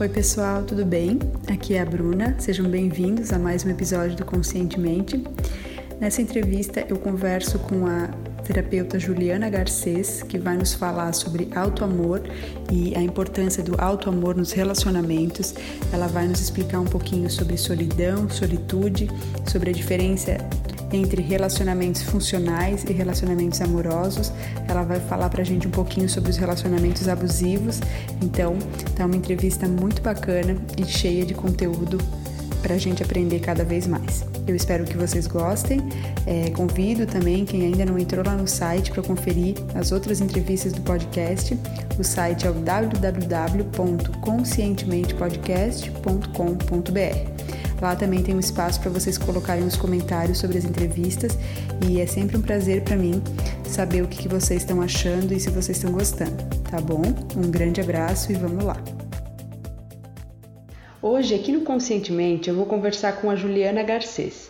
Oi, pessoal, tudo bem? Aqui é a Bruna, sejam bem-vindos a mais um episódio do Conscientemente. Nessa entrevista, eu converso com a terapeuta Juliana Garcês, que vai nos falar sobre autoamor e a importância do autoamor nos relacionamentos. Ela vai nos explicar um pouquinho sobre solidão, solitude, sobre a diferença entre relacionamentos funcionais e relacionamentos amorosos. Ela vai falar pra gente um pouquinho sobre os relacionamentos abusivos. Então, tá uma entrevista muito bacana e cheia de conteúdo para a gente aprender cada vez mais. Eu espero que vocês gostem. É, convido também quem ainda não entrou lá no site para conferir as outras entrevistas do podcast. O site é o www.conscientementepodcast.com.br. Lá também tem um espaço para vocês colocarem os comentários sobre as entrevistas e é sempre um prazer para mim saber o que, que vocês estão achando e se vocês estão gostando, tá bom? Um grande abraço e vamos lá! Hoje, aqui no Conscientemente, eu vou conversar com a Juliana Garcês.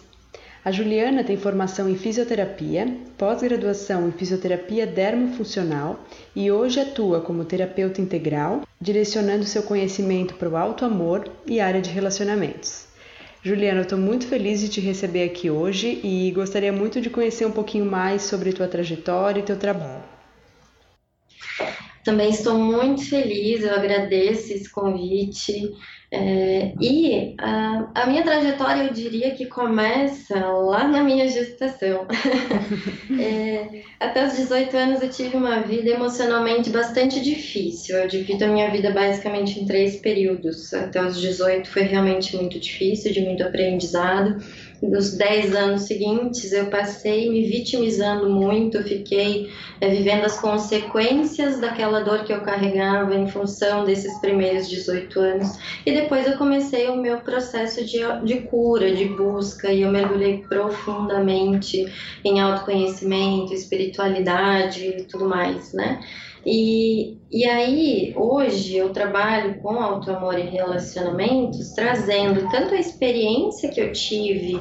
A Juliana tem formação em fisioterapia, pós-graduação em fisioterapia dermofuncional e hoje atua como terapeuta integral, direcionando seu conhecimento para o alto amor e área de relacionamentos. Juliana, eu estou muito feliz de te receber aqui hoje e gostaria muito de conhecer um pouquinho mais sobre tua trajetória e teu trabalho. Também estou muito feliz, eu agradeço esse convite. É, e a, a, minha trajetória, eu diria que começa lá na minha gestação. é, até os 18 anos eu tive uma vida emocionalmente bastante difícil. Eu divido a minha vida basicamente em três períodos. Até os 18 foi realmente muito difícil, de muito aprendizado nos 10 anos seguintes, eu passei me vitimizando muito, fiquei é, vivendo as consequências daquela dor que eu carregava em função desses primeiros 18 anos. E depois eu comecei o meu processo de, de cura, de busca, e eu mergulhei profundamente em autoconhecimento, espiritualidade e tudo mais, né? E, e aí, hoje, eu trabalho com autoamor e relacionamentos, trazendo tanto a experiência que eu tive,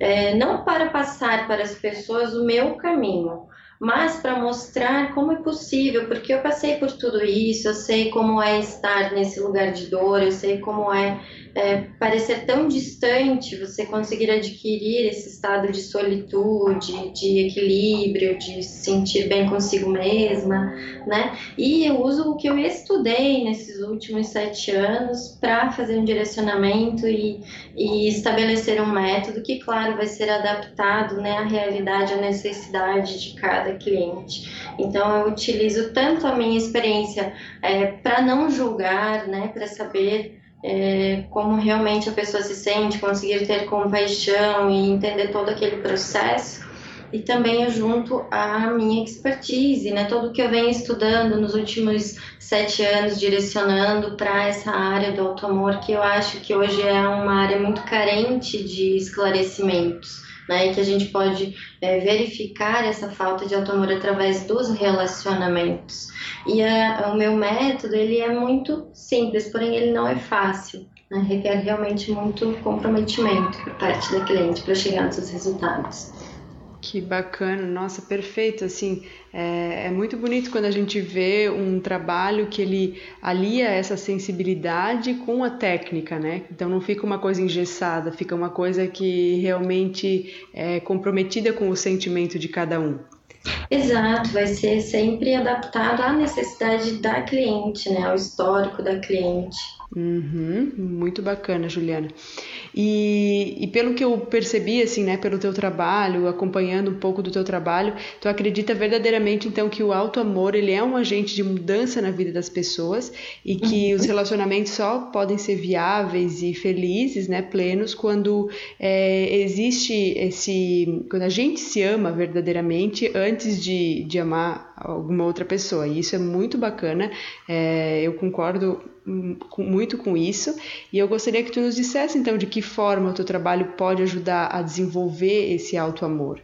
é, não para passar para as pessoas o meu caminho, mas para mostrar como é possível, porque eu passei por tudo isso, eu sei como é estar nesse lugar de dor, eu sei como é, é parecer tão distante você conseguir adquirir esse estado de solitude, de equilíbrio, de se sentir bem consigo mesma, né? E eu uso o que eu estudei nesses últimos sete anos para fazer um direcionamento e, e estabelecer um método que, claro, vai ser adaptado né, à realidade, à necessidade de cada cada cliente. Então eu utilizo tanto a minha experiência é, para não julgar, né, para saber é, como realmente a pessoa se sente, conseguir ter compaixão e entender todo aquele processo. E também eu junto a minha expertise, né, todo o que eu venho estudando nos últimos sete anos, direcionando para essa área do auto-amor, que eu acho que hoje é uma área muito carente de esclarecimentos né? E que a gente pode é, verificar essa falta de auto-amor através dos relacionamentos. E a, o meu método, ele é muito simples, porém ele não é fácil. Né? Requer realmente muito comprometimento por parte da cliente para chegar nos seus resultados. Que bacana, nossa, perfeito. Assim, é, é, muito bonito quando a gente vê um trabalho que ele alia essa sensibilidade com a técnica, né? Então não fica uma coisa engessada, fica uma coisa que realmente é comprometida com o sentimento de cada um. Exato, vai ser sempre adaptado à necessidade da cliente, né? Ao histórico da cliente. Uhum, muito bacana, Juliana. E, e, pelo que eu percebi, assim, né, pelo teu trabalho, acompanhando um pouco do teu trabalho, tu acredita verdadeiramente, então, que o alto amor ele é um agente de mudança na vida das pessoas e que uhum. os relacionamentos só podem ser viáveis e felizes, né, plenos, quando é, existe esse, quando a gente se ama verdadeiramente antes de, de amar alguma outra pessoa. E isso é muito bacana. É, eu concordo muito com isso e eu gostaria que tu nos dissesse então de que forma o teu trabalho pode ajudar a desenvolver esse alto amor.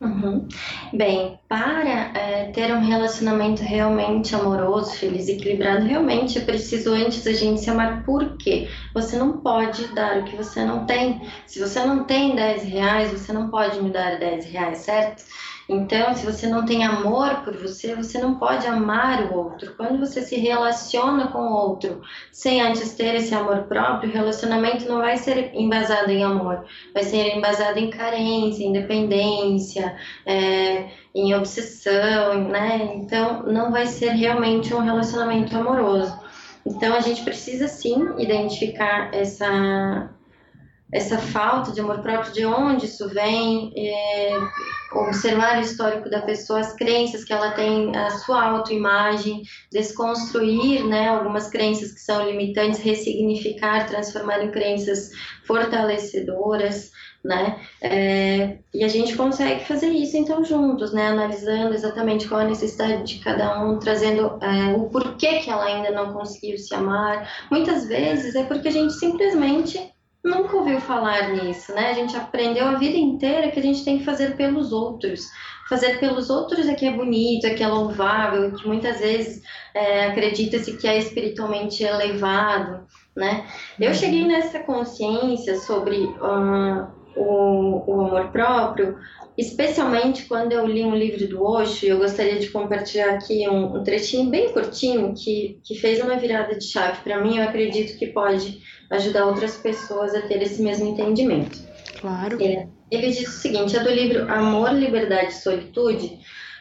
Uhum. Bem, para é, ter um relacionamento realmente amoroso, feliz e equilibrado, realmente é preciso antes a gente se amar. Por quê? Você não pode dar o que você não tem. Se você não tem 10 reais, você não pode me dar 10 reais, certo? Então, se você não tem amor por você, você não pode amar o outro. Quando você se relaciona com o outro sem antes ter esse amor próprio, o relacionamento não vai ser embasado em amor, vai ser embasado em carência, em dependência, é, em obsessão, né? Então, não vai ser realmente um relacionamento amoroso. Então, a gente precisa sim identificar essa essa falta de amor próprio, de onde isso vem, é, observar o histórico da pessoa, as crenças que ela tem, a sua autoimagem, desconstruir né, algumas crenças que são limitantes, ressignificar, transformar em crenças fortalecedoras, né? É, e a gente consegue fazer isso então juntos, né? Analisando exatamente qual a necessidade de cada um, trazendo é, o porquê que ela ainda não conseguiu se amar. Muitas vezes é porque a gente simplesmente nunca ouviu falar nisso, né? A gente aprendeu a vida inteira que a gente tem que fazer pelos outros. Fazer pelos outros é que é bonito, é que é louvável, que muitas vezes é, acredita-se que é espiritualmente elevado, né? Eu uhum. cheguei nessa consciência sobre uh, o, o amor próprio especialmente quando eu li um livro do Osho, eu gostaria de compartilhar aqui um, um trechinho bem curtinho que, que fez uma virada de chave para mim, eu acredito que pode ajudar outras pessoas a ter esse mesmo entendimento. Claro. É, ele diz o seguinte, é do livro Amor, Liberdade e Solitude,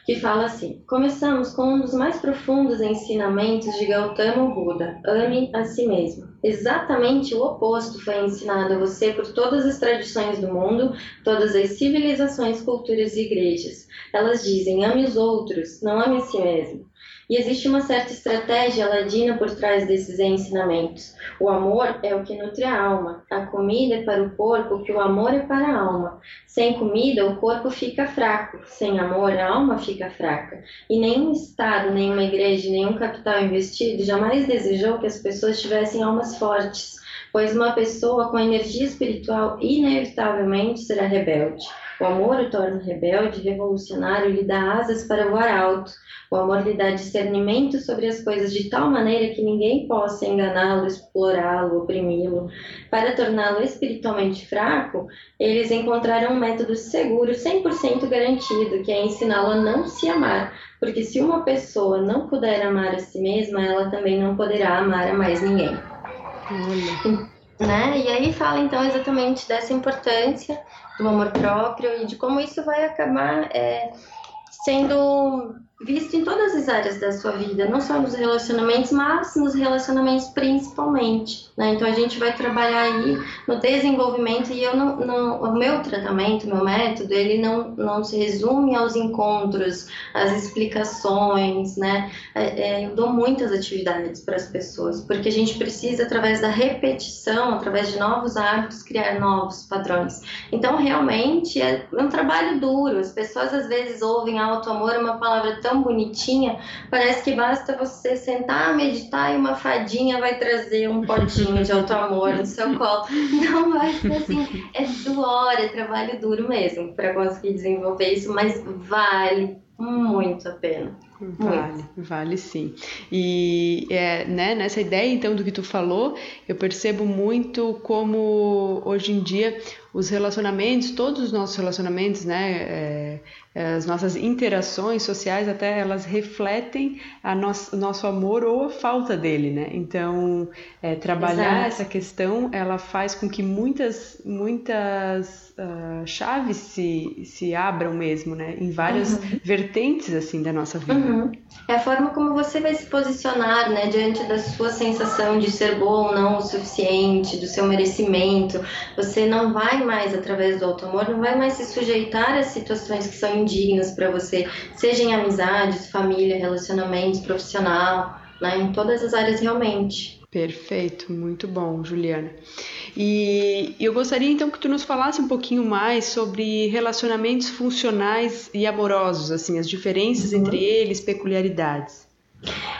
que fala assim: Começamos com um dos mais profundos ensinamentos de Gautama Buda, ame a si mesmo. Exatamente o oposto foi ensinado a você por todas as tradições do mundo, todas as civilizações, culturas e igrejas. Elas dizem: ame os outros, não ame a si mesmo. E existe uma certa estratégia ladina por trás desses ensinamentos. O amor é o que nutre a alma, a comida é para o corpo o que o amor é para a alma. Sem comida, o corpo fica fraco, sem amor, a alma fica fraca. E nenhum Estado, nenhuma igreja, nenhum capital investido jamais desejou que as pessoas tivessem almas fortes, pois uma pessoa com energia espiritual inevitavelmente será rebelde. O amor o torna rebelde, revolucionário e lhe dá asas para voar alto. O amor lhe dá discernimento sobre as coisas de tal maneira que ninguém possa enganá-lo, explorá-lo, oprimi-lo. Para torná-lo espiritualmente fraco, eles encontraram um método seguro, 100% garantido, que é ensiná-lo a não se amar. Porque se uma pessoa não puder amar a si mesma, ela também não poderá amar a mais ninguém. Né? E aí fala então exatamente dessa importância do amor próprio e de como isso vai acabar é, sendo visto em todas as áreas da sua vida, não só nos relacionamentos, mas nos relacionamentos principalmente. Né? Então a gente vai trabalhar aí no desenvolvimento e eu não, não, o meu tratamento, meu método, ele não, não se resume aos encontros, às explicações, né? É, é, eu dou muitas atividades para as pessoas, porque a gente precisa através da repetição, através de novos hábitos, criar novos padrões. Então realmente é um trabalho duro. As pessoas às vezes ouvem auto amor é uma palavra tão bonitinha, parece que basta você sentar, meditar e uma fadinha vai trazer um potinho de auto amor no seu colo. Não ser assim, é suor, é trabalho duro mesmo para conseguir desenvolver isso, mas vale muito a pena. Vale, vale sim. E é, né, nessa ideia então do que tu falou, eu percebo muito como hoje em dia os relacionamentos, todos os nossos relacionamentos, né, é, as nossas interações sociais até elas refletem a nosso, nosso amor ou a falta dele, né? Então, é, trabalhar Exato. essa questão, ela faz com que muitas, muitas uh, chaves se, se abram mesmo, né? Em várias uhum. vertentes, assim, da nossa vida. Uhum. É a forma como você vai se posicionar, né? Diante da sua sensação de ser bom ou não o suficiente, do seu merecimento. Você não vai mais, através do auto-amor, não vai mais se sujeitar a situações que são indignas para você, seja em amizades, família, relacionamentos, profissional, né, em todas as áreas realmente. Perfeito, muito bom, Juliana. E eu gostaria então que tu nos falasse um pouquinho mais sobre relacionamentos funcionais e amorosos, assim, as diferenças uhum. entre eles, peculiaridades.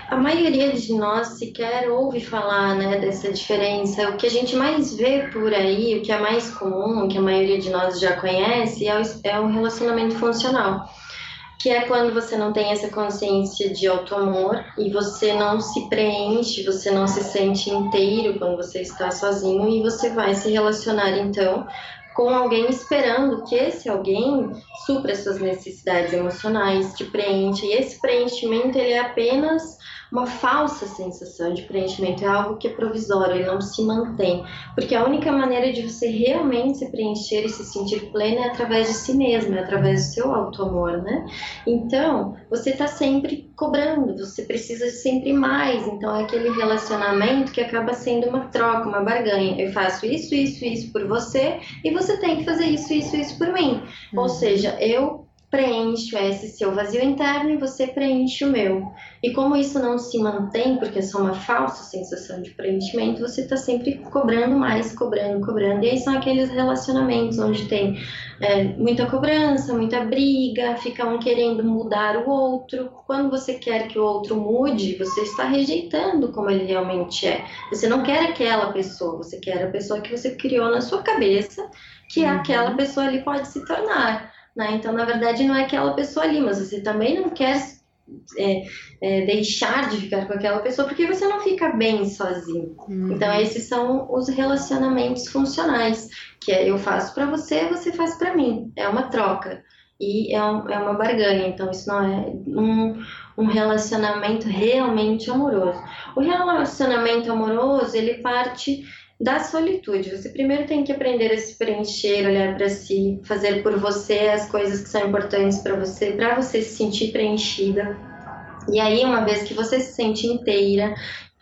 A maioria de nós sequer ouve falar né, dessa diferença. O que a gente mais vê por aí, o que é mais comum, o que a maioria de nós já conhece, é o, é o relacionamento funcional. Que é quando você não tem essa consciência de auto-amor e você não se preenche, você não se sente inteiro quando você está sozinho e você vai se relacionar então com alguém esperando que esse alguém supra suas necessidades emocionais, te preencha. E esse preenchimento ele é apenas uma falsa sensação de preenchimento, é algo que é provisório, ele não se mantém. Porque a única maneira de você realmente se preencher e se sentir plena é através de si mesmo, é através do seu auto-amor, né? Então, você está sempre cobrando, você precisa de sempre mais. Então, é aquele relacionamento que acaba sendo uma troca, uma barganha. Eu faço isso, isso, isso por você e você tem que fazer isso, isso, isso por mim. Uhum. Ou seja, eu preencho esse seu vazio interno e você preenche o meu. E como isso não se mantém, porque é só uma falsa sensação de preenchimento, você está sempre cobrando mais, cobrando, cobrando. E aí são aqueles relacionamentos onde tem é, muita cobrança, muita briga, fica um querendo mudar o outro. Quando você quer que o outro mude, você está rejeitando como ele realmente é. Você não quer aquela pessoa, você quer a pessoa que você criou na sua cabeça, que uhum. aquela pessoa ali pode se tornar. Né? Então, na verdade, não é aquela pessoa ali, mas você também não quer é, é, deixar de ficar com aquela pessoa porque você não fica bem sozinho. Uhum. Então, esses são os relacionamentos funcionais, que é eu faço para você, você faz para mim. É uma troca e é, um, é, uma barganha. Então, isso não é um, um relacionamento realmente amoroso. O relacionamento amoroso ele parte da solitude. Você primeiro tem que aprender a se preencher, olhar para si, fazer por você as coisas que são importantes para você, para você se sentir preenchida. E aí, uma vez que você se sente inteira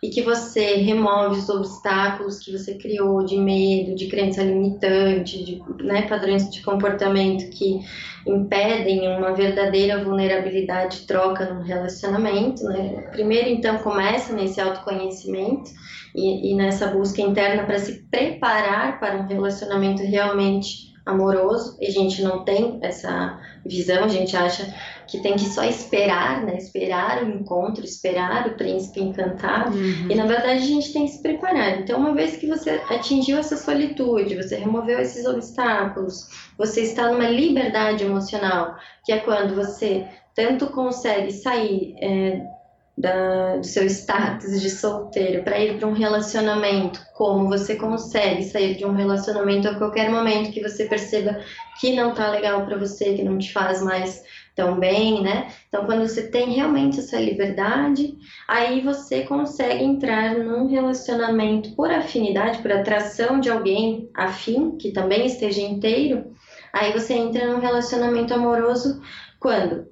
e que você remove os obstáculos que você criou de medo, de crença limitante, de né, padrões de comportamento que impedem uma verdadeira vulnerabilidade troca no relacionamento, né? Primeiro, então, começa nesse autoconhecimento e, e nessa busca interna para se preparar para um relacionamento realmente amoroso. E a gente não tem essa visão, a gente acha que tem que só esperar, né? Esperar o encontro, esperar o príncipe encantado. Uhum. E na verdade a gente tem que se preparar. Então, uma vez que você atingiu essa solitude, você removeu esses obstáculos, você está numa liberdade emocional, que é quando você tanto consegue sair é, da, do seu status de solteiro para ir para um relacionamento, como você consegue sair de um relacionamento a qualquer momento que você perceba que não tá legal para você, que não te faz mais tão bem, né? Então, quando você tem realmente essa liberdade, aí você consegue entrar num relacionamento por afinidade, por atração de alguém afim, que também esteja inteiro. Aí você entra num relacionamento amoroso quando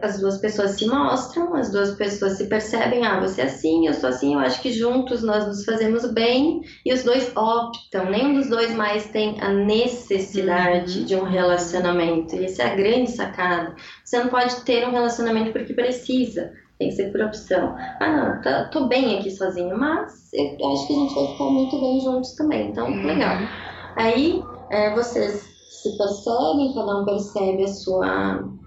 as duas pessoas se mostram, as duas pessoas se percebem, ah, você é assim, eu sou assim, eu acho que juntos nós nos fazemos bem, e os dois optam, nenhum dos dois mais tem a necessidade uhum. de um relacionamento, e essa é a grande sacada. Você não pode ter um relacionamento porque precisa, tem que ser por opção. Ah, não, tá, tô bem aqui sozinho, mas eu acho que a gente vai ficar muito bem juntos também, então uhum. legal. Aí é, vocês se percebem, cada um percebe a sua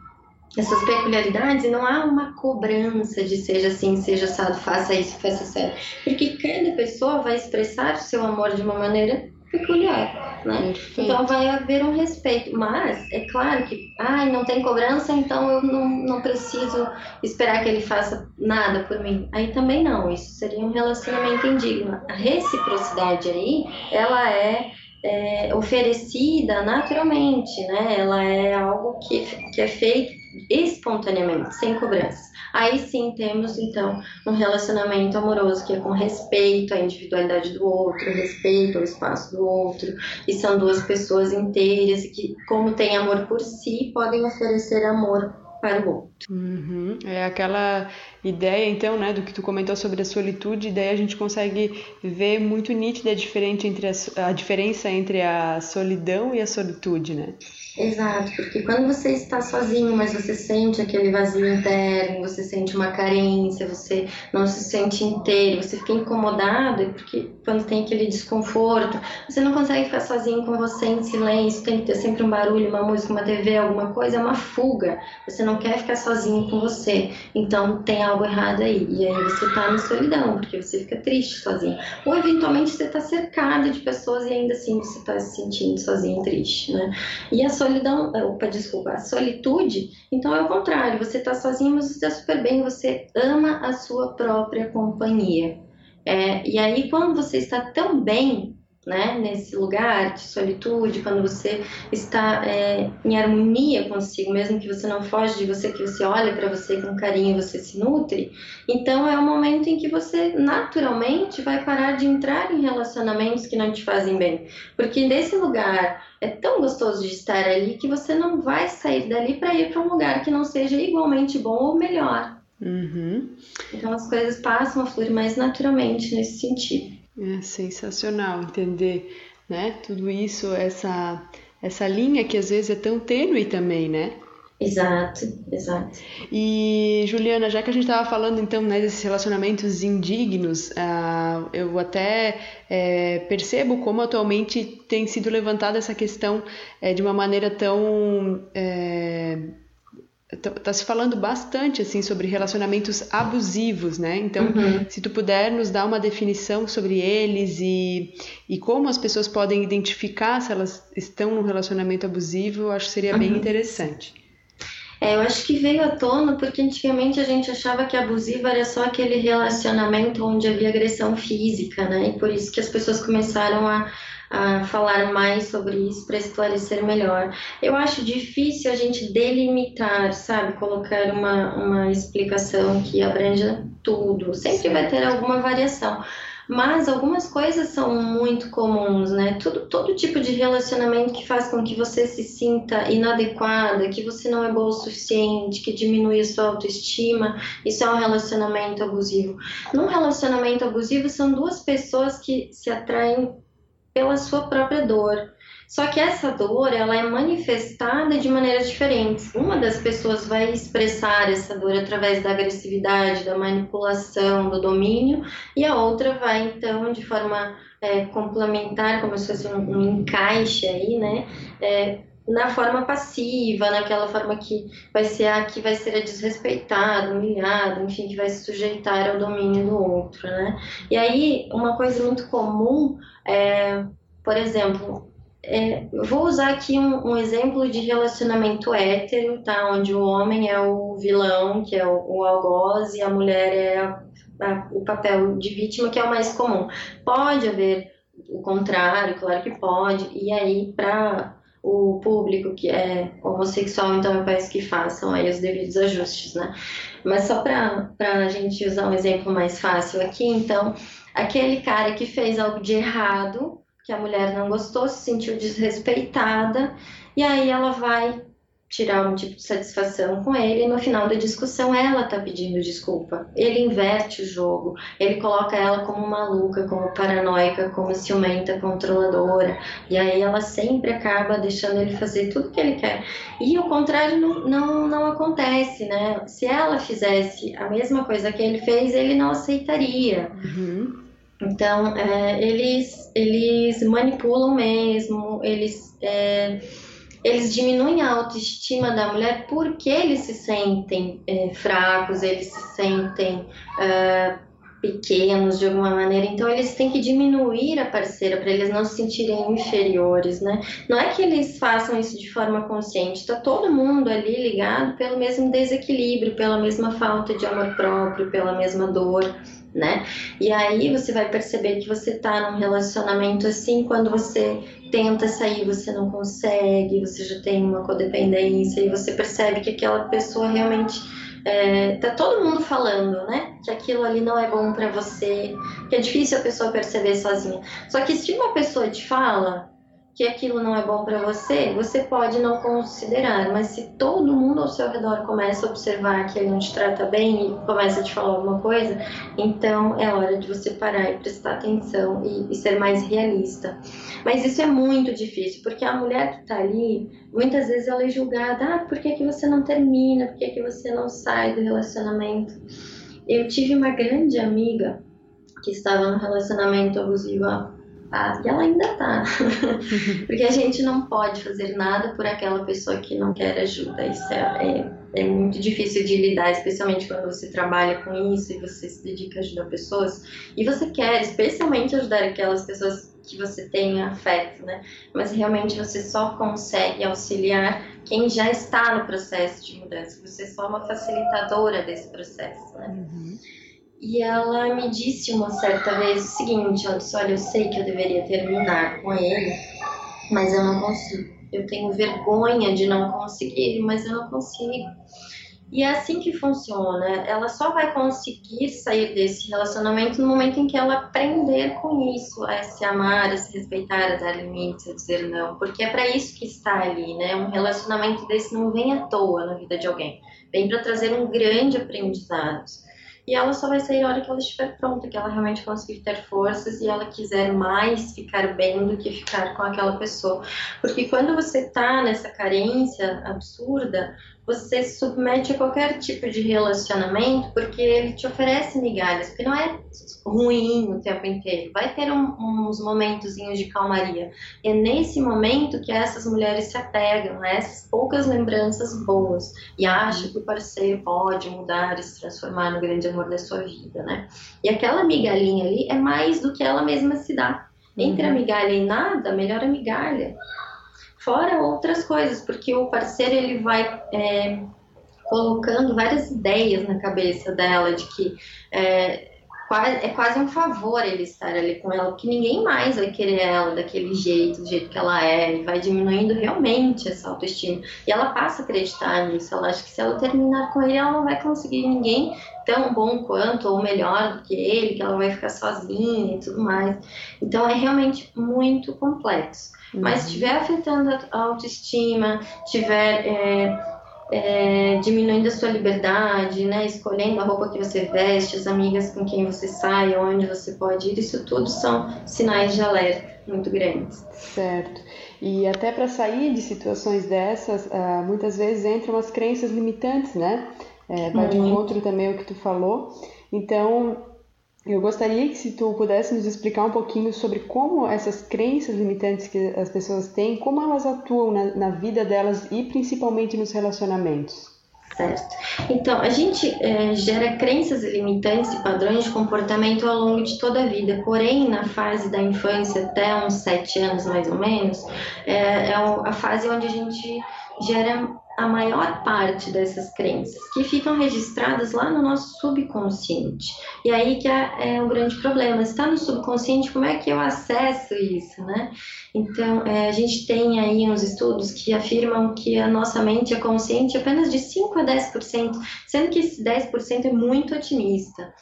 essas peculiaridades e não há uma cobrança de seja assim, seja assado, faça isso, faça certo. Porque cada pessoa vai expressar o seu amor de uma maneira peculiar, né? Então vai haver um respeito. Mas é claro que, ai, não tem cobrança, então eu não, não preciso esperar que ele faça nada por mim. Aí também não, isso seria um relacionamento indigno. A reciprocidade aí, ela é é, oferecida naturalmente, né? Ela é algo que, que é feito espontaneamente, sem cobrança. Aí sim temos então um relacionamento amoroso que é com respeito à individualidade do outro, respeito ao espaço do outro, e são duas pessoas inteiras que, como têm amor por si, podem oferecer amor para o outro. Uhum. É aquela ideia, então, né, do que tu comentou sobre a solitude, daí a gente consegue ver muito nítida a, diferente entre a, a diferença entre a solidão e a solitude, né? Exato, porque quando você está sozinho, mas você sente aquele vazio interno, você sente uma carência, você não se sente inteiro, você fica incomodado, porque quando tem aquele desconforto, você não consegue ficar sozinho com você em silêncio, tem que ter sempre um barulho, uma música, uma TV, alguma coisa, é uma fuga. Você não quer ficar sozinho com você, então tem algo errado aí. E aí você está na solidão, porque você fica triste sozinho. Ou eventualmente você está cercado de pessoas e ainda assim você está se sentindo sozinho, triste, né? E a solidão, opa, desculpa, a solitude, então é o contrário, você está sozinho, mas você está super bem, você ama a sua própria companhia. É, e aí, quando você está tão bem, né, nesse lugar de solitude, quando você está é, em harmonia consigo, mesmo que você não foge de você, que você olha para você com carinho, você se nutre, então é o momento em que você naturalmente vai parar de entrar em relacionamentos que não te fazem bem, porque desse lugar é tão gostoso de estar ali que você não vai sair dali para ir para um lugar que não seja igualmente bom ou melhor. Uhum. Então as coisas passam a fluir mais naturalmente nesse sentido. É sensacional entender, né? Tudo isso, essa essa linha que às vezes é tão tênue também, né? Exato, exato. E Juliana, já que a gente estava falando então né, desses relacionamentos indignos, uh, eu até é, percebo como atualmente tem sido levantada essa questão é, de uma maneira tão é, Tá, tá se falando bastante assim sobre relacionamentos abusivos, né? Então, uhum. se tu puder nos dar uma definição sobre eles e, e como as pessoas podem identificar se elas estão num relacionamento abusivo, eu acho que seria uhum. bem interessante. É, eu acho que veio à tona porque antigamente a gente achava que abusivo era só aquele relacionamento onde havia agressão física, né? E por isso que as pessoas começaram a a falar mais sobre isso para esclarecer melhor. Eu acho difícil a gente delimitar, sabe, colocar uma, uma explicação que abranja tudo. Sempre vai ter alguma variação. Mas algumas coisas são muito comuns, né? Tudo, todo tipo de relacionamento que faz com que você se sinta inadequada, que você não é boa o suficiente, que diminui a sua autoestima, isso é um relacionamento abusivo. Num relacionamento abusivo, são duas pessoas que se atraem pela sua própria dor. Só que essa dor, ela é manifestada de maneiras diferentes. Uma das pessoas vai expressar essa dor através da agressividade, da manipulação, do domínio, e a outra vai então de forma é, complementar, como se fosse um, um encaixe aí, né? É, na forma passiva, naquela forma que vai ser a que vai ser desrespeitado, humilhado, enfim, que vai se sujeitar ao domínio do outro, né? E aí, uma coisa muito comum é, por exemplo, é, vou usar aqui um, um, exemplo de relacionamento hétero, tá? Onde o homem é o vilão, que é o, o algoz, e a mulher é a, a, o papel de vítima, que é o mais comum. Pode haver o contrário, claro que pode, e aí para o público que é homossexual, então eu peço que façam aí os devidos ajustes, né? Mas só para a gente usar um exemplo mais fácil aqui, então, aquele cara que fez algo de errado, que a mulher não gostou, se sentiu desrespeitada, e aí ela vai tirar um tipo de satisfação com ele e no final da discussão ela tá pedindo desculpa. Ele inverte o jogo, ele coloca ela como maluca, como paranoica, como ciumenta, controladora, e aí ela sempre acaba deixando ele fazer tudo que ele quer. E o contrário não, não, não acontece, né? Se ela fizesse a mesma coisa que ele fez, ele não aceitaria. Uhum. Então, é, eles, eles manipulam mesmo, eles. É, eles diminuem a autoestima da mulher porque eles se sentem é, fracos, eles se sentem é, pequenos de alguma maneira, então eles têm que diminuir a parceira para eles não se sentirem inferiores, né? Não é que eles façam isso de forma consciente, está todo mundo ali ligado pelo mesmo desequilíbrio, pela mesma falta de amor próprio, pela mesma dor né? E aí você vai perceber que você tá num relacionamento assim, quando você tenta sair, você não consegue, você já tem uma codependência e você percebe que aquela pessoa realmente é, tá todo mundo falando, né? Que aquilo ali não é bom para você, que é difícil a pessoa perceber sozinha. Só que se uma pessoa te fala, que aquilo não é bom para você, você pode não considerar, mas se todo mundo ao seu redor começa a observar que ele não te trata bem e começa a te falar alguma coisa, então é hora de você parar e prestar atenção e, e ser mais realista. Mas isso é muito difícil, porque a mulher que está ali, muitas vezes ela é julgada, ah, por que, que você não termina, por que, que você não sai do relacionamento? Eu tive uma grande amiga que estava no relacionamento abusivo há e ela ainda tá. Porque a gente não pode fazer nada por aquela pessoa que não quer ajuda. Isso é, é, é, muito difícil de lidar, especialmente quando você trabalha com isso e você se dedica a ajudar pessoas. E você quer, especialmente, ajudar aquelas pessoas que você tem afeto, né? Mas realmente você só consegue auxiliar quem já está no processo de mudança. Você é só uma facilitadora desse processo, né? Uhum. E ela me disse uma certa vez o seguinte: disse, olha, eu sei que eu deveria terminar com ele, mas eu não consigo. Eu tenho vergonha de não conseguir, mas eu não consigo. E é assim que funciona. Ela só vai conseguir sair desse relacionamento no momento em que ela aprender com isso, a se amar, a se respeitar, a dar limites, a dizer não. Porque é para isso que está ali, né? Um relacionamento desse não vem à toa na vida de alguém. Vem para trazer um grande aprendizado. E ela só vai sair a hora que ela estiver pronta, que ela realmente conseguir ter forças e ela quiser mais ficar bem do que ficar com aquela pessoa. Porque quando você tá nessa carência absurda, você submete a qualquer tipo de relacionamento porque ele te oferece migalhas, porque não é ruim o tempo inteiro. Vai ter um, uns momentos de calmaria. E é nesse momento que essas mulheres se apegam a essas poucas lembranças boas e acham que o parceiro pode mudar e se transformar no grande amor da sua vida, né? E aquela migalhinha ali é mais do que ela mesma se dá. Entre uhum. a migalha e nada, melhor a migalha. Fora outras coisas, porque o parceiro ele vai é, colocando várias ideias na cabeça dela de que é, é quase um favor ele estar ali com ela, porque ninguém mais vai querer ela daquele jeito, do jeito que ela é, e vai diminuindo realmente essa autoestima. E ela passa a acreditar nisso, ela acha que se ela terminar com ele, ela não vai conseguir ninguém tão bom quanto ou melhor do que ele, que ela vai ficar sozinha e tudo mais. Então é realmente muito complexo. Mas estiver afetando a autoestima, estiver é, é, diminuindo a sua liberdade, né, escolhendo a roupa que você veste, as amigas com quem você sai, onde você pode ir, isso tudo são sinais de alerta muito grandes. Certo. E até para sair de situações dessas, uh, muitas vezes entram as crenças limitantes, né? É, vai de encontro também o que tu falou. Então, eu gostaria que se tu pudesse nos explicar um pouquinho sobre como essas crenças limitantes que as pessoas têm, como elas atuam na, na vida delas e principalmente nos relacionamentos. Certo. Então, a gente é, gera crenças limitantes e padrões de comportamento ao longo de toda a vida. Porém, na fase da infância, até uns sete anos mais ou menos, é, é a fase onde a gente gera a maior parte dessas crenças, que ficam registradas lá no nosso subconsciente. E aí que é, é um grande problema. Está no subconsciente, como é que eu acesso isso, né? Então, é, a gente tem aí uns estudos que afirmam que a nossa mente é consciente apenas de 5 a 10%, sendo que esse 10% é muito otimista.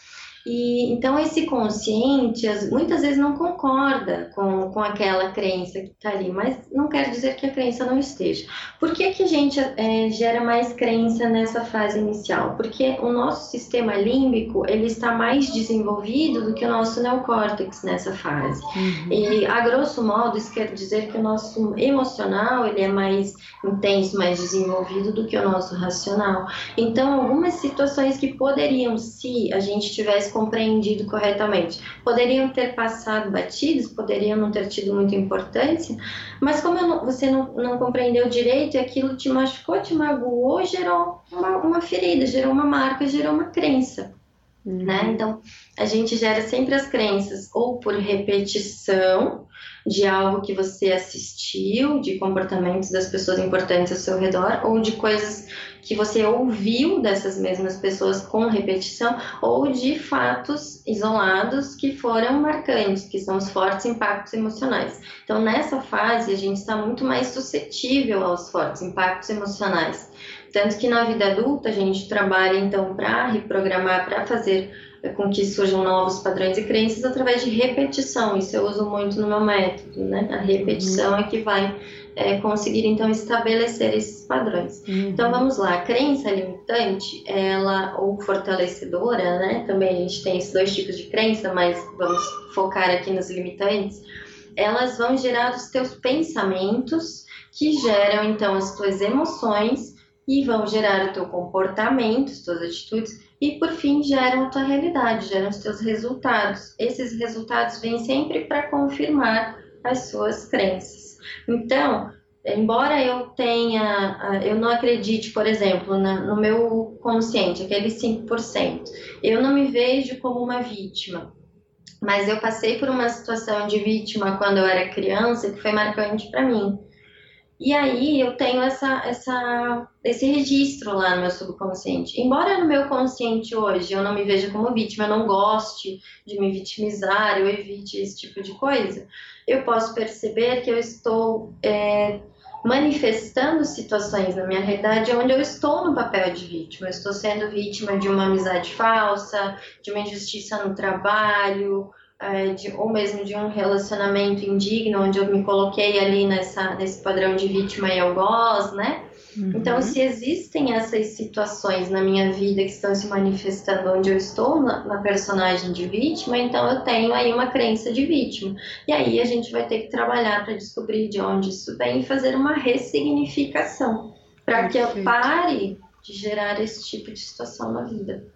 E então esse consciente muitas vezes não concorda com, com aquela crença que está ali, mas não quer dizer que a crença não esteja. Por que, que a gente é, gera mais crença nessa fase inicial? Porque o nosso sistema límbico ele está mais desenvolvido do que o nosso neocórtex nessa fase. Uhum. E a grosso modo isso quer dizer que o nosso emocional ele é mais intenso, mais desenvolvido do que o nosso racional. Então algumas situações que poderiam, se a gente tivesse compreendido corretamente. Poderiam ter passado batidos, poderiam não ter tido muita importância, mas como não, você não, não, compreendeu direito e aquilo te machucou, te magoou, gerou uma, uma ferida, gerou uma marca, gerou uma crença. Uhum. Né? Então, a gente gera sempre as crenças ou por repetição de algo que você assistiu, de comportamentos das pessoas importantes ao seu redor, ou de coisas que você ouviu dessas mesmas pessoas com repetição, ou de fatos isolados que foram marcantes, que são os fortes impactos emocionais. Então, nessa fase, a gente está muito mais suscetível aos fortes impactos emocionais. Tanto que na vida adulta a gente trabalha então para reprogramar, para fazer com que surjam novos padrões e crenças através de repetição. Isso eu uso muito no meu método, né? A repetição uhum. é que vai é, conseguir então estabelecer esses padrões. Uhum. Então vamos lá, a crença limitante, ela ou fortalecedora, né? Também a gente tem esses dois tipos de crença, mas vamos focar aqui nos limitantes. Elas vão gerar os teus pensamentos, que geram então as tuas emoções e vão gerar o teu comportamento, as tuas atitudes e por fim geram a tua realidade, geram os teus resultados. Esses resultados vêm sempre para confirmar as suas crenças. Então, embora eu tenha, eu não acredite, por exemplo, no meu consciente, aquele 5%, eu não me vejo como uma vítima. Mas eu passei por uma situação de vítima quando eu era criança que foi marcante para mim. E aí eu tenho essa, essa, esse registro lá no meu subconsciente. Embora no meu consciente hoje eu não me veja como vítima, eu não goste de me vitimizar, eu evite esse tipo de coisa, eu posso perceber que eu estou é, manifestando situações na minha realidade onde eu estou no papel de vítima. Eu estou sendo vítima de uma amizade falsa, de uma injustiça no trabalho, é, de, ou mesmo de um relacionamento indigno, onde eu me coloquei ali nessa, nesse padrão de vítima e algoz, né? Uhum. Então, se existem essas situações na minha vida que estão se manifestando onde eu estou na, na, personagem de vítima, então eu tenho aí uma crença de vítima. E aí a gente vai ter que trabalhar para descobrir de onde isso vem e fazer uma ressignificação para que eu pare de gerar esse tipo de situação na vida.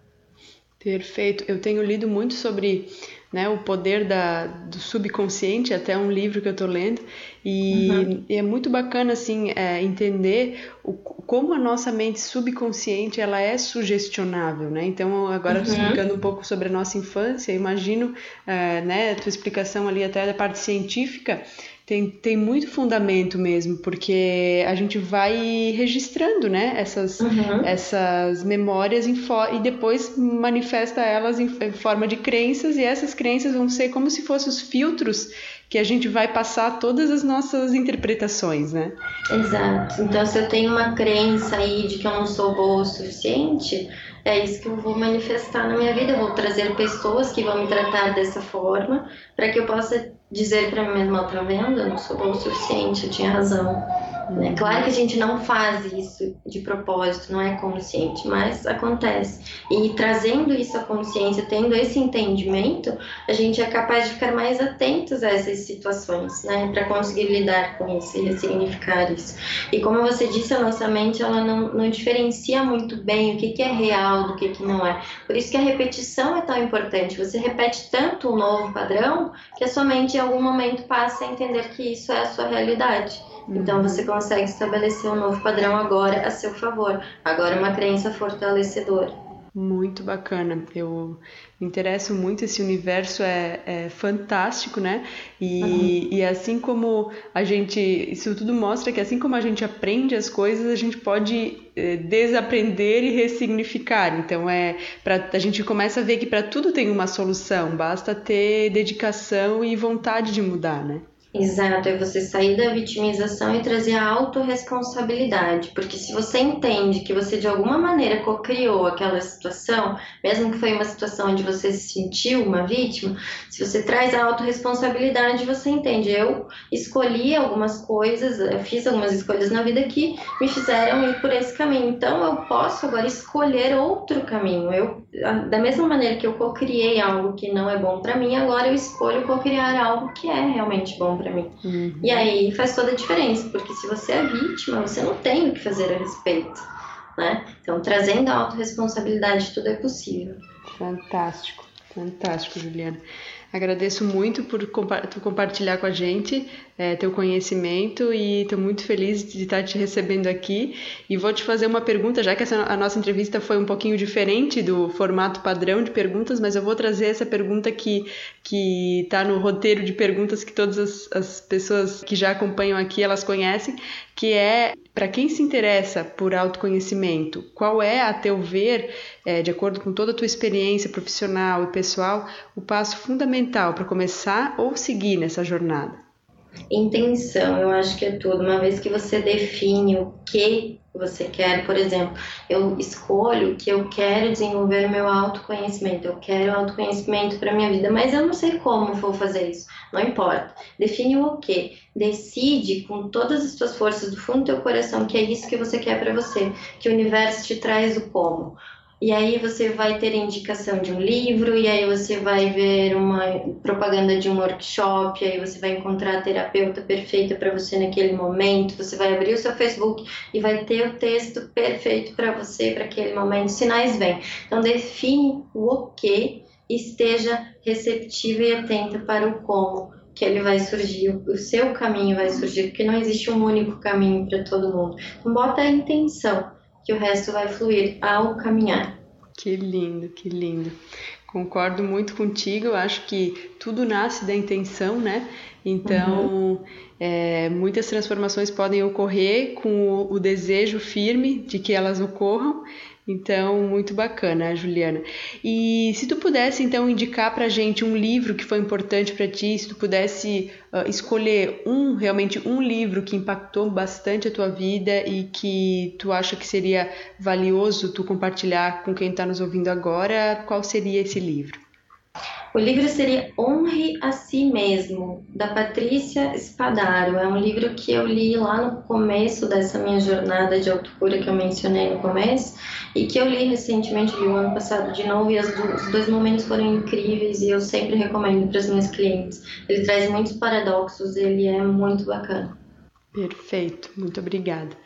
Perfeito. Eu tenho lido muito sobre né, o poder da, do subconsciente, até um livro que eu estou lendo, e, uhum. e, é muito bacana assim é, entender o, como a nossa mente subconsciente ela é sugestionável, né? Então agora uhum. explicando um pouco sobre a nossa infância, imagino, é, né, a tua explicação ali até da parte científica tem, tem muito fundamento mesmo, porque a gente vai registrando, né, essas, uhum. essas memórias e depois manifesta elas em, em, forma de crenças, e essas crenças vão ser como se fossem os filtros que a gente vai passar todas as nossas interpretações, né? Exato. Então, se eu tenho uma crença aí de que eu não sou boa o suficiente, é isso que eu vou manifestar na minha vida. Eu vou trazer pessoas que vão me tratar dessa forma para que eu possa dizer para mim mesma, tá vendo? Eu não sou bom o suficiente, eu tinha razão. Né? Claro que a gente não faz isso de propósito, não é consciente, mas acontece. E trazendo isso à consciência, tendo esse entendimento, a gente é capaz de ficar mais atentos a essas situações, né? Para conseguir lidar com isso e ressignificar isso. E como você disse, a nossa mente ela não, não diferencia muito bem o que, que é real do que, que não é. Por isso que a repetição é tão importante. Você repete tanto um novo padrão que a sua mente em algum momento passa a entender que isso é a sua realidade. Então você consegue estabelecer um novo padrão agora a seu favor. Agora é uma crença fortalecedora. Muito bacana. Eu me interesso muito. Esse universo é, é fantástico, né? E, uhum. e assim como a gente. Isso tudo mostra que assim como a gente aprende as coisas, a gente pode é, desaprender e ressignificar. Então é. Pra, a gente começa a ver que para tudo tem uma solução, basta ter dedicação e vontade de mudar, né? Exato, é você sair da vitimização e trazer a autorresponsabilidade. Porque se você entende que você de alguma maneira co-criou aquela situação, mesmo que foi uma situação onde você se sentiu uma vítima, se você traz a autorresponsabilidade, você entende. Eu escolhi algumas coisas, eu fiz algumas escolhas na vida que me fizeram ir por esse caminho. Então eu posso agora escolher outro caminho. Eu, da mesma maneira que eu co-criei algo que não é bom para mim, agora eu escolho co-criar algo que é realmente bom para para mim. Uhum. E aí faz toda a diferença, porque se você é vítima, você não tem o que fazer a respeito. Né? Então, trazendo a autorresponsabilidade, tudo é possível. Fantástico, fantástico, Juliana. Agradeço muito por tu compartilhar com a gente é, teu conhecimento e estou muito feliz de estar te recebendo aqui. E vou te fazer uma pergunta, já que essa, a nossa entrevista foi um pouquinho diferente do formato padrão de perguntas, mas eu vou trazer essa pergunta que que está no roteiro de perguntas que todas as, as pessoas que já acompanham aqui elas conhecem, que é para quem se interessa por autoconhecimento, qual é, a teu ver, é, de acordo com toda a tua experiência profissional e pessoal, o passo fundamental para começar ou seguir nessa jornada? Intenção, eu acho que é tudo. Uma vez que você define o que você quer, por exemplo, eu escolho que eu quero desenvolver meu autoconhecimento, eu quero autoconhecimento para minha vida, mas eu não sei como vou fazer isso. Não importa. Define o que. Decide com todas as suas forças do fundo do teu coração que é isso que você quer para você, que o universo te traz o como. E aí você vai ter indicação de um livro, e aí você vai ver uma propaganda de um workshop, aí você vai encontrar a terapeuta perfeita para você naquele momento, você vai abrir o seu Facebook e vai ter o texto perfeito para você para aquele momento. Sinais vêm. Então define o o que, esteja receptiva e atenta para o como que ele vai surgir, o seu caminho vai surgir, porque não existe um único caminho para todo mundo. Então bota a intenção que o resto vai fluir ao caminhar. Que lindo, que lindo. Concordo muito contigo. Eu acho que tudo nasce da intenção, né? Então, uhum. é, muitas transformações podem ocorrer com o, o desejo firme de que elas ocorram então, muito bacana, Juliana. E se tu pudesse, então, indicar para gente um livro que foi importante para ti, se tu pudesse uh, escolher um, realmente um livro que impactou bastante a tua vida e que tu acha que seria valioso tu compartilhar com quem está nos ouvindo agora, qual seria esse livro? O livro seria Honre a Si Mesmo, da Patrícia Spadaro. É um livro que eu li lá no começo dessa minha jornada de autocura que eu mencionei no começo e que eu li recentemente, li o ano passado de novo, e os dois momentos foram incríveis e eu sempre recomendo para os meus clientes. Ele traz muitos paradoxos, ele é muito bacana. Perfeito, muito obrigada.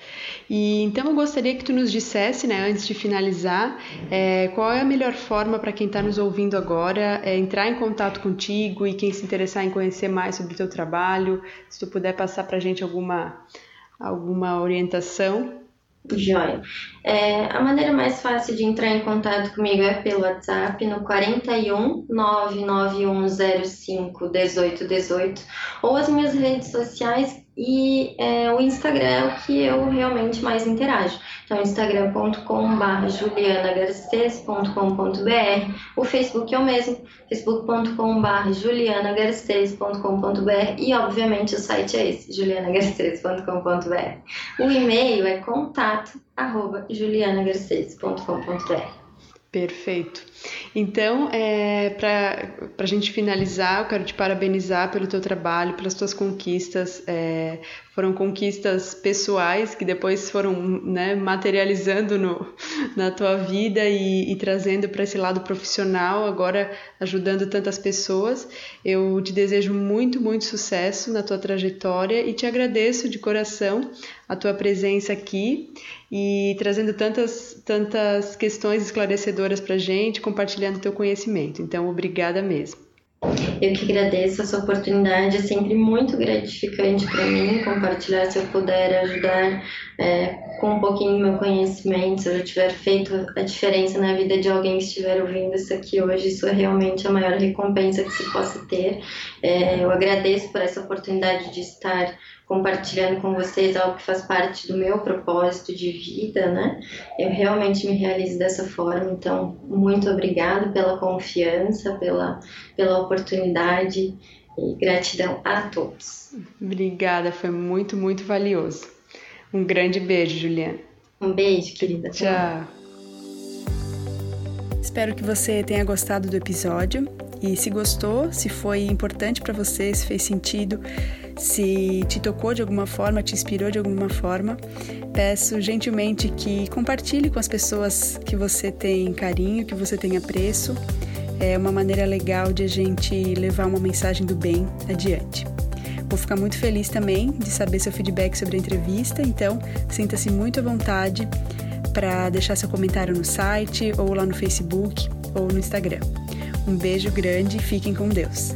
E então eu gostaria que tu nos dissesse, né, antes de finalizar, é, qual é a melhor forma para quem está nos ouvindo agora é, entrar em contato contigo e quem se interessar em conhecer mais sobre o teu trabalho, se tu puder passar para a gente alguma, alguma orientação. Joia. É, a maneira mais fácil de entrar em contato comigo é pelo WhatsApp no 41 99105 1818 ou as minhas redes sociais e é, o Instagram é o que eu realmente mais interajo. Então, instagram.com.br julianagarcês.com.br o Facebook é o mesmo, facebook.com.br julianagarcês.com.br e, obviamente, o site é esse, julianagarcês.com.br. O e-mail é contato arroba julianagarcês.com.br. Perfeito. Então, é, para a gente finalizar, eu quero te parabenizar pelo teu trabalho, pelas tuas conquistas. É, foram conquistas pessoais que depois foram né, materializando no, na tua vida e, e trazendo para esse lado profissional, agora ajudando tantas pessoas. Eu te desejo muito, muito sucesso na tua trajetória e te agradeço de coração a tua presença aqui e trazendo tantas, tantas questões esclarecedoras para gente, compartilhando teu conhecimento. Então, obrigada mesmo. Eu que agradeço essa oportunidade, é sempre muito gratificante para mim compartilhar se eu puder ajudar é, com um pouquinho do meu conhecimento, se eu já tiver feito a diferença na vida de alguém que estiver ouvindo isso aqui hoje, isso é realmente a maior recompensa que se possa ter. É, eu agradeço por essa oportunidade de estar compartilhando com vocês algo que faz parte do meu propósito de vida, né? Eu realmente me realizo dessa forma, então muito obrigada pela confiança, pela, pela oportunidade e gratidão a todos. Obrigada, foi muito, muito valioso. Um grande beijo, Juliana. Um beijo, querida. Tchau. Espero que você tenha gostado do episódio e se gostou, se foi importante para você, se fez sentido, se te tocou de alguma forma, te inspirou de alguma forma, peço gentilmente que compartilhe com as pessoas que você tem carinho, que você tem apreço. É uma maneira legal de a gente levar uma mensagem do bem adiante. Vou ficar muito feliz também de saber seu feedback sobre a entrevista, então sinta-se muito à vontade para deixar seu comentário no site ou lá no Facebook ou no Instagram. Um beijo grande e fiquem com Deus.